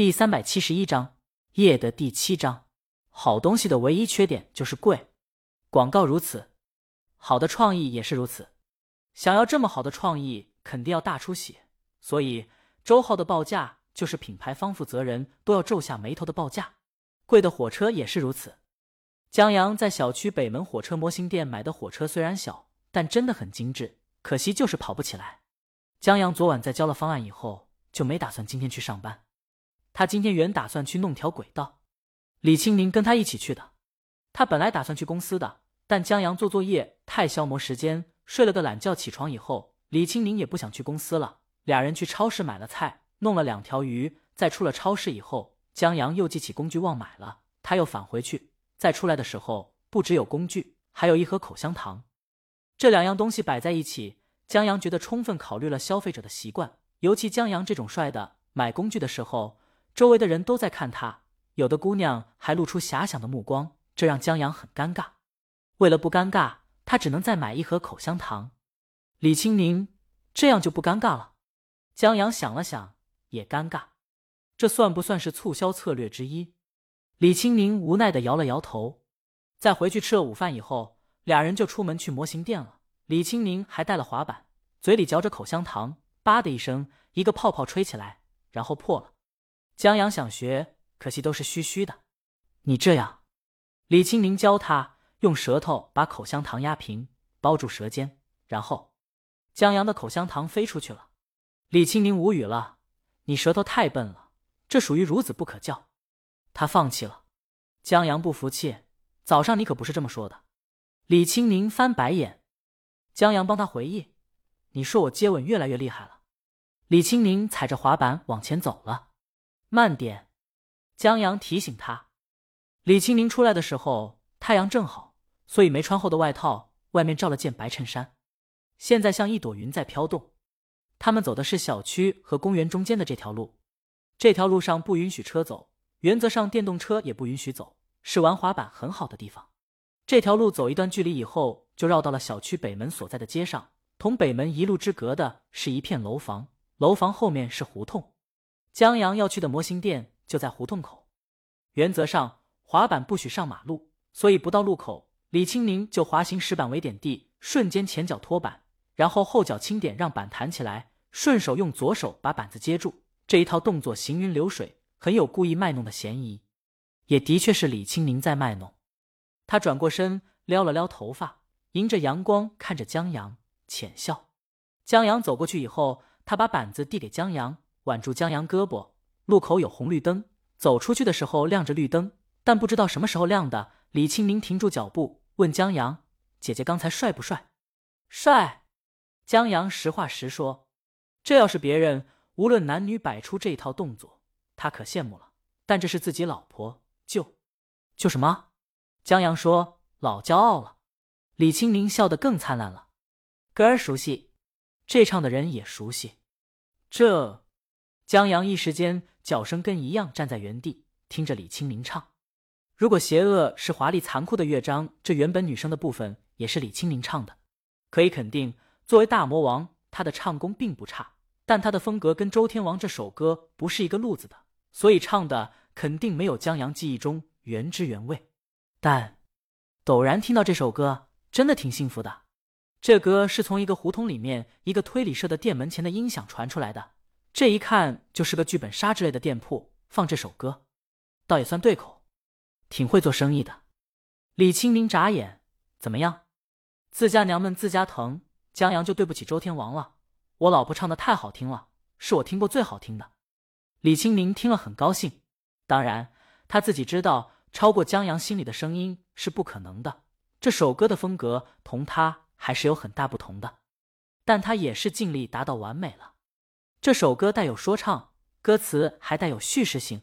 第三百七十一章夜的第七章。好东西的唯一缺点就是贵，广告如此，好的创意也是如此。想要这么好的创意，肯定要大出血。所以周浩的报价就是品牌方负责人都要皱下眉头的报价。贵的火车也是如此。江阳在小区北门火车模型店买的火车虽然小，但真的很精致，可惜就是跑不起来。江阳昨晚在交了方案以后，就没打算今天去上班。他今天原打算去弄条轨道，李青宁跟他一起去的。他本来打算去公司的，但江阳做作业太消磨时间，睡了个懒觉。起床以后，李青宁也不想去公司了。俩人去超市买了菜，弄了两条鱼。在出了超市以后，江阳又记起工具忘买了，他又返回去。再出来的时候，不只有工具，还有一盒口香糖。这两样东西摆在一起，江阳觉得充分考虑了消费者的习惯，尤其江阳这种帅的，买工具的时候。周围的人都在看他，有的姑娘还露出遐想的目光，这让江阳很尴尬。为了不尴尬，他只能再买一盒口香糖。李青宁这样就不尴尬了。江阳想了想，也尴尬。这算不算是促销策略之一？李青宁无奈的摇了摇头。在回去吃了午饭以后，俩人就出门去模型店了。李青宁还带了滑板，嘴里嚼着口香糖，吧的一声，一个泡泡吹起来，然后破了。江阳想学，可惜都是虚虚的。你这样，李青宁教他用舌头把口香糖压平，包住舌尖，然后江阳的口香糖飞出去了。李青宁无语了：“你舌头太笨了，这属于孺子不可教。”他放弃了。江阳不服气：“早上你可不是这么说的。”李青宁翻白眼。江阳帮他回忆：“你说我接吻越来越厉害了。”李青宁踩着滑板往前走了。慢点，江阳提醒他。李青宁出来的时候，太阳正好，所以没穿厚的外套，外面罩了件白衬衫。现在像一朵云在飘动。他们走的是小区和公园中间的这条路，这条路上不允许车走，原则上电动车也不允许走，是玩滑板很好的地方。这条路走一段距离以后，就绕到了小区北门所在的街上。同北门一路之隔的是一片楼房，楼房后面是胡同。江阳要去的模型店就在胡同口。原则上，滑板不许上马路，所以不到路口，李青宁就滑行石板围点地，瞬间前脚托板，然后后脚轻点让板弹起来，顺手用左手把板子接住。这一套动作行云流水，很有故意卖弄的嫌疑，也的确是李青宁在卖弄。他转过身，撩了撩头发，迎着阳光看着江阳，浅笑。江阳走过去以后，他把板子递给江阳。挽住江阳胳膊，路口有红绿灯，走出去的时候亮着绿灯，但不知道什么时候亮的。李清明停住脚步，问江阳：“姐姐刚才帅不帅？”“帅。”江阳实话实说。这要是别人，无论男女摆出这一套动作，他可羡慕了。但这是自己老婆，就就什么？江阳说：“老骄傲了。”李清明笑得更灿烂了。歌儿熟悉，这唱的人也熟悉，这。江阳一时间脚声跟一样站在原地，听着李清明唱。如果邪恶是华丽残酷的乐章，这原本女生的部分也是李清明唱的。可以肯定，作为大魔王，他的唱功并不差，但他的风格跟周天王这首歌不是一个路子的，所以唱的肯定没有江阳记忆中原汁原味。但陡然听到这首歌，真的挺幸福的。这歌是从一个胡同里面一个推理社的店门前的音响传出来的。这一看就是个剧本杀之类的店铺，放这首歌，倒也算对口，挺会做生意的。李清明眨眼，怎么样？自家娘们自家疼，江阳就对不起周天王了。我老婆唱的太好听了，是我听过最好听的。李清明听了很高兴，当然他自己知道超过江阳心里的声音是不可能的。这首歌的风格同他还是有很大不同的，但他也是尽力达到完美了。这首歌带有说唱，歌词还带有叙事性。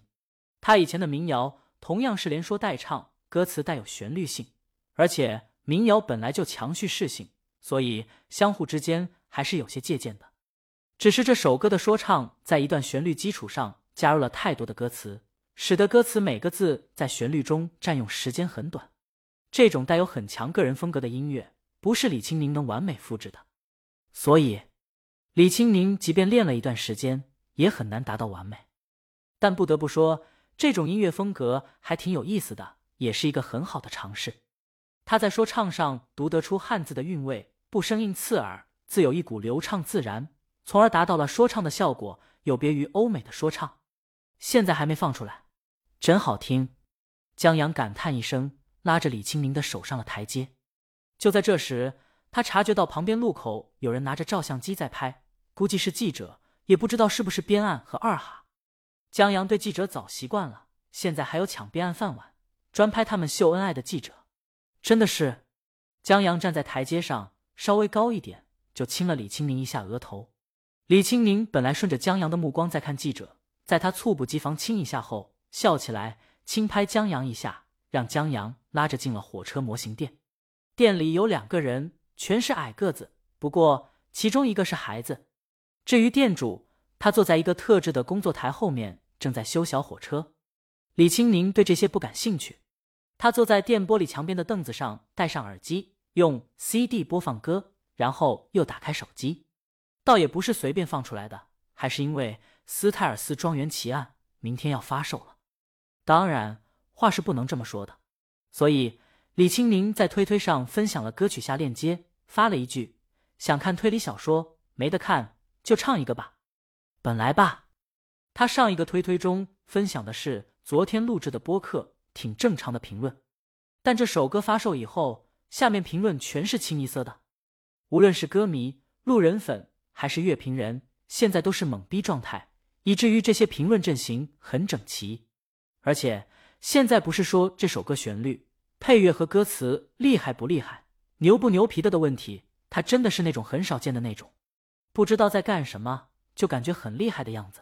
他以前的民谣同样是连说带唱，歌词带有旋律性，而且民谣本来就强叙事性，所以相互之间还是有些借鉴的。只是这首歌的说唱在一段旋律基础上加入了太多的歌词，使得歌词每个字在旋律中占用时间很短。这种带有很强个人风格的音乐，不是李青宁能完美复制的，所以。李青宁即便练了一段时间，也很难达到完美。但不得不说，这种音乐风格还挺有意思的，也是一个很好的尝试。他在说唱上读得出汉字的韵味，不生硬刺耳，自有一股流畅自然，从而达到了说唱的效果，有别于欧美的说唱。现在还没放出来，真好听！江阳感叹一声，拉着李青宁的手上了台阶。就在这时，他察觉到旁边路口有人拿着照相机在拍，估计是记者，也不知道是不是边案和二哈。江阳对记者早习惯了，现在还有抢边案饭碗、专拍他们秀恩爱的记者，真的是。江阳站在台阶上，稍微高一点，就亲了李青宁一下额头。李青宁本来顺着江阳的目光在看记者，在他猝不及防亲一下后，笑起来，轻拍江阳一下，让江阳拉着进了火车模型店。店里有两个人，全是矮个子，不过其中一个是孩子。至于店主。他坐在一个特制的工作台后面，正在修小火车。李青宁对这些不感兴趣。他坐在电玻璃墙边的凳子上，戴上耳机，用 CD 播放歌，然后又打开手机。倒也不是随便放出来的，还是因为《斯泰尔斯庄园奇案》明天要发售了。当然，话是不能这么说的。所以，李青宁在推推上分享了歌曲下链接，发了一句：“想看推理小说，没得看就唱一个吧。”本来吧，他上一个推推中分享的是昨天录制的播客，挺正常的评论。但这首歌发售以后，下面评论全是清一色的，无论是歌迷、路人粉还是乐评人，现在都是懵逼状态，以至于这些评论阵型很整齐。而且现在不是说这首歌旋律、配乐和歌词厉害不厉害、牛不牛皮的的问题，他真的是那种很少见的那种，不知道在干什么。就感觉很厉害的样子。